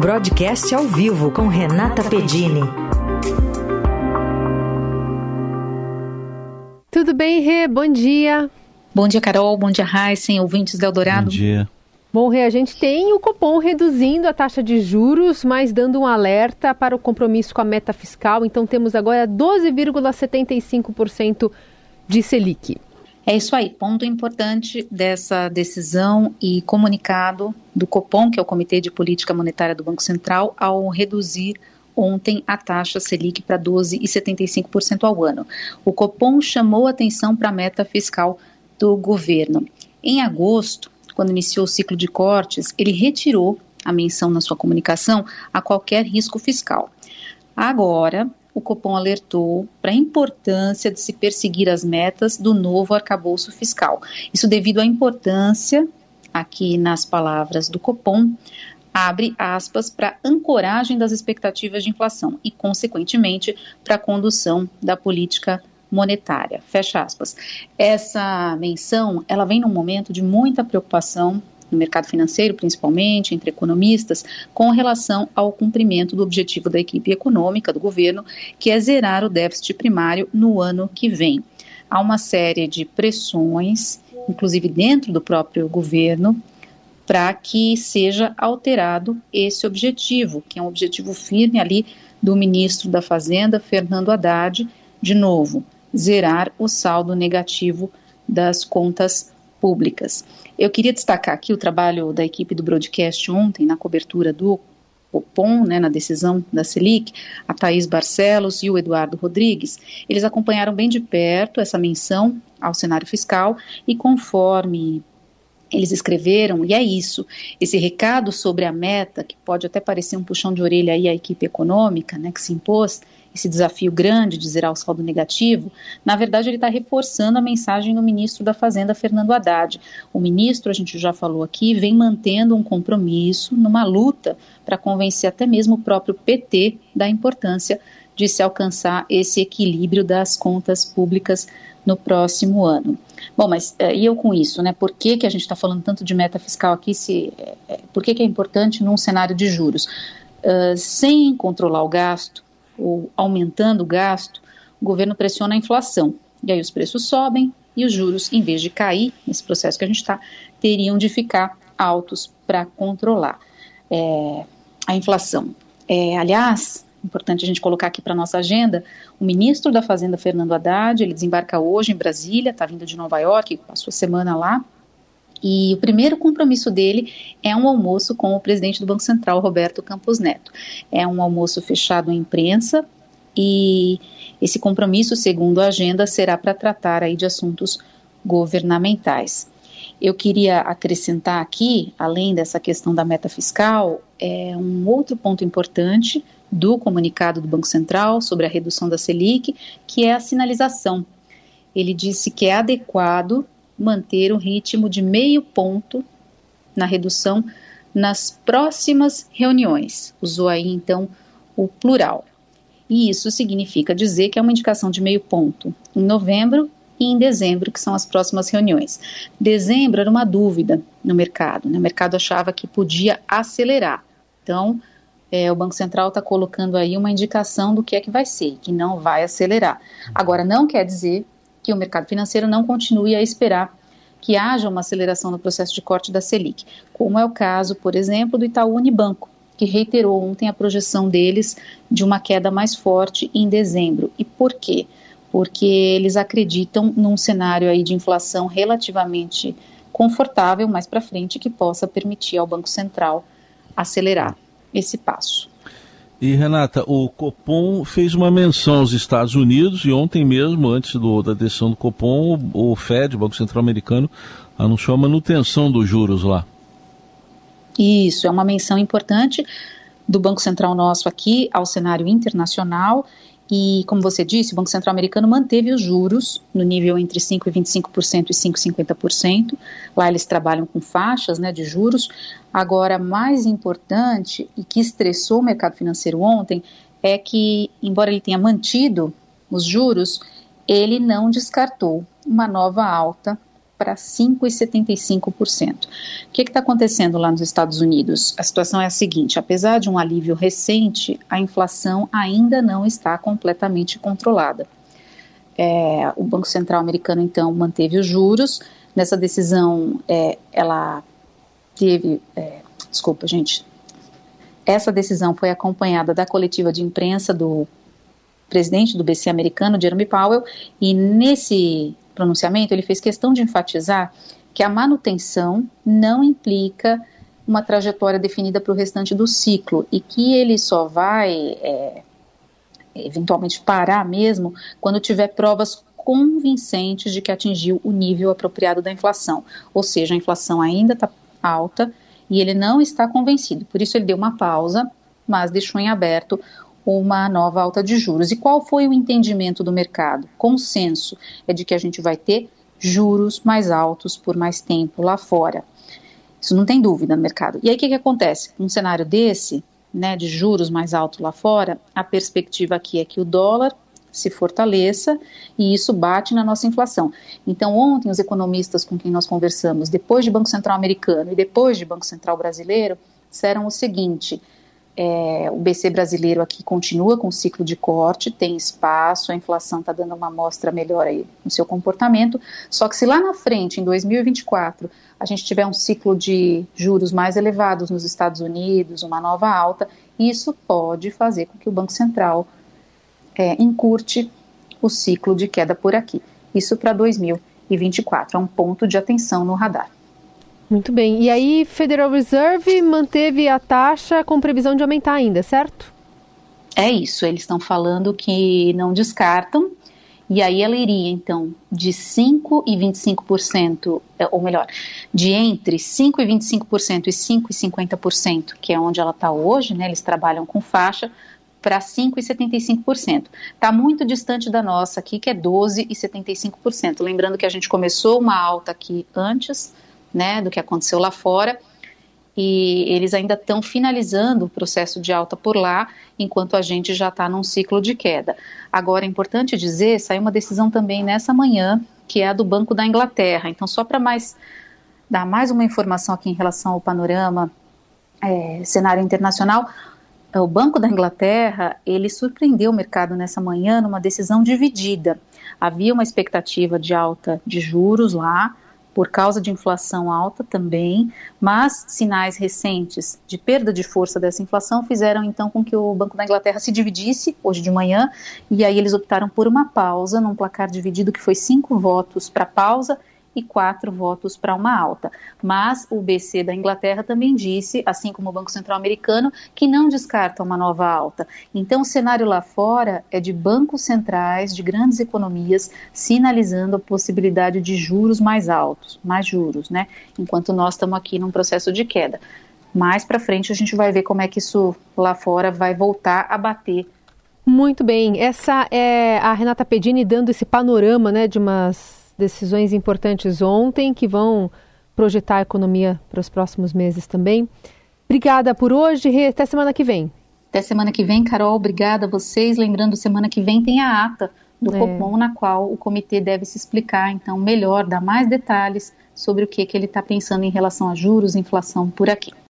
Broadcast ao vivo com Renata Pedini. Tudo bem, Rê? Bom dia. Bom dia, Carol. Bom dia, Heisen, ouvintes do Eldorado. Bom dia. Bom, Rê, a gente tem o Copom reduzindo a taxa de juros, mas dando um alerta para o compromisso com a meta fiscal. Então temos agora 12,75% de Selic. É isso aí, ponto importante dessa decisão e comunicado do Copom, que é o Comitê de Política Monetária do Banco Central, ao reduzir ontem a taxa Selic para 12,75% ao ano. O Copom chamou atenção para a meta fiscal do governo. Em agosto, quando iniciou o ciclo de cortes, ele retirou a menção na sua comunicação a qualquer risco fiscal. Agora, o Copom alertou para a importância de se perseguir as metas do novo arcabouço fiscal. Isso devido à importância, aqui nas palavras do Copom, abre aspas para ancoragem das expectativas de inflação e, consequentemente, para a condução da política monetária. Fecha aspas. Essa menção, ela vem num momento de muita preocupação no mercado financeiro, principalmente entre economistas, com relação ao cumprimento do objetivo da equipe econômica do governo, que é zerar o déficit primário no ano que vem. Há uma série de pressões, inclusive dentro do próprio governo, para que seja alterado esse objetivo, que é um objetivo firme ali do ministro da Fazenda, Fernando Haddad, de novo, zerar o saldo negativo das contas públicas. Eu queria destacar aqui o trabalho da equipe do broadcast ontem na cobertura do Copom, né, na decisão da Selic, a Thaís Barcelos e o Eduardo Rodrigues, eles acompanharam bem de perto essa menção ao cenário fiscal e conforme eles escreveram, e é isso, esse recado sobre a meta, que pode até parecer um puxão de orelha aí à equipe econômica, né, que se impôs, esse desafio grande de zerar o saldo negativo, na verdade ele está reforçando a mensagem do ministro da Fazenda, Fernando Haddad. O ministro, a gente já falou aqui, vem mantendo um compromisso numa luta para convencer até mesmo o próprio PT da importância de se alcançar esse equilíbrio das contas públicas no próximo ano. Bom, mas eh, e eu com isso, né? Por que, que a gente está falando tanto de meta fiscal aqui? Se, é, por que, que é importante num cenário de juros? Uh, sem controlar o gasto, ou aumentando o gasto, o governo pressiona a inflação. E aí os preços sobem e os juros, em vez de cair, nesse processo que a gente está, teriam de ficar altos para controlar é, a inflação. É, aliás, importante a gente colocar aqui para nossa agenda, o ministro da Fazenda, Fernando Haddad, ele desembarca hoje em Brasília, está vindo de Nova York, passou a semana lá, e o primeiro compromisso dele é um almoço com o presidente do Banco Central, Roberto Campos Neto. É um almoço fechado à imprensa e esse compromisso, segundo a agenda, será para tratar aí de assuntos governamentais. Eu queria acrescentar aqui, além dessa questão da meta fiscal, é um outro ponto importante do comunicado do Banco Central sobre a redução da Selic, que é a sinalização. Ele disse que é adequado manter o ritmo de meio ponto na redução nas próximas reuniões. Usou aí então o plural. E isso significa dizer que é uma indicação de meio ponto em novembro e em dezembro, que são as próximas reuniões. Dezembro era uma dúvida no mercado, né? o mercado achava que podia acelerar. Então, é, o Banco Central está colocando aí uma indicação do que é que vai ser, que não vai acelerar. Agora, não quer dizer que o mercado financeiro não continue a esperar que haja uma aceleração no processo de corte da Selic, como é o caso, por exemplo, do Itaú Unibanco, que reiterou ontem a projeção deles de uma queda mais forte em dezembro. E por quê? Porque eles acreditam num cenário aí de inflação relativamente confortável mais para frente que possa permitir ao Banco Central acelerar esse passo. E Renata, o Copom fez uma menção aos Estados Unidos e ontem mesmo, antes do, da decisão do Copom, o, o Fed, o Banco Central Americano, anunciou a manutenção dos juros lá. Isso, é uma menção importante do Banco Central nosso aqui ao cenário internacional e, como você disse, o Banco Central americano manteve os juros no nível entre 5% e 25% e 5,50%. Lá eles trabalham com faixas né, de juros. Agora, mais importante e que estressou o mercado financeiro ontem é que, embora ele tenha mantido os juros, ele não descartou uma nova alta para 5,75%. O que está acontecendo lá nos Estados Unidos? A situação é a seguinte: apesar de um alívio recente, a inflação ainda não está completamente controlada. É, o Banco Central americano, então, manteve os juros. Nessa decisão, é, ela teve. É, desculpa, gente. Essa decisão foi acompanhada da coletiva de imprensa do presidente do BC americano, Jeremy Powell, e nesse pronunciamento ele fez questão de enfatizar que a manutenção não implica uma trajetória definida para o restante do ciclo e que ele só vai é, eventualmente parar mesmo quando tiver provas convincentes de que atingiu o nível apropriado da inflação. Ou seja, a inflação ainda está alta e ele não está convencido. Por isso ele deu uma pausa, mas deixou em aberto uma nova alta de juros. E qual foi o entendimento do mercado? Consenso é de que a gente vai ter juros mais altos por mais tempo lá fora. Isso não tem dúvida no mercado. E aí o que, que acontece? Num cenário desse, né, de juros mais altos lá fora, a perspectiva aqui é que o dólar se fortaleça e isso bate na nossa inflação. Então, ontem, os economistas com quem nós conversamos, depois de Banco Central americano e depois de Banco Central brasileiro, disseram o seguinte: é, o BC brasileiro aqui continua com o ciclo de corte, tem espaço, a inflação está dando uma amostra melhor aí no seu comportamento. Só que se lá na frente, em 2024, a gente tiver um ciclo de juros mais elevados nos Estados Unidos, uma nova alta, isso pode fazer com que o Banco Central é, encurte o ciclo de queda por aqui. Isso para 2024, é um ponto de atenção no radar. Muito bem. E aí, Federal Reserve manteve a taxa com previsão de aumentar ainda, certo? É isso. Eles estão falando que não descartam. E aí ela iria, então, de 5% e 25%, é, ou melhor, de entre 5% e 25% e 5% e 50%, que é onde ela está hoje, né? Eles trabalham com faixa, para 5,75%. Está muito distante da nossa aqui, que é 12,75%. Lembrando que a gente começou uma alta aqui antes, né, do que aconteceu lá fora. E eles ainda estão finalizando o processo de alta por lá, enquanto a gente já está num ciclo de queda. Agora, é importante dizer, saiu uma decisão também nessa manhã, que é a do Banco da Inglaterra. Então, só para mais dar mais uma informação aqui em relação ao panorama é, cenário internacional, o Banco da Inglaterra ele surpreendeu o mercado nessa manhã numa decisão dividida. Havia uma expectativa de alta de juros lá, por causa de inflação alta também, mas sinais recentes de perda de força dessa inflação fizeram então com que o Banco da Inglaterra se dividisse hoje de manhã, e aí eles optaram por uma pausa num placar dividido que foi cinco votos para pausa e quatro votos para uma alta. Mas o BC da Inglaterra também disse, assim como o Banco Central Americano, que não descarta uma nova alta. Então, o cenário lá fora é de bancos centrais, de grandes economias, sinalizando a possibilidade de juros mais altos, mais juros, né? Enquanto nós estamos aqui num processo de queda. Mais para frente a gente vai ver como é que isso lá fora vai voltar a bater muito bem, essa é a Renata Pedini dando esse panorama né, de umas decisões importantes ontem que vão projetar a economia para os próximos meses também. Obrigada por hoje, até semana que vem. Até semana que vem, Carol, obrigada a vocês. Lembrando, semana que vem tem a ata do é. Copom, na qual o comitê deve se explicar, então, melhor, dar mais detalhes sobre o que, que ele está pensando em relação a juros, inflação por aqui.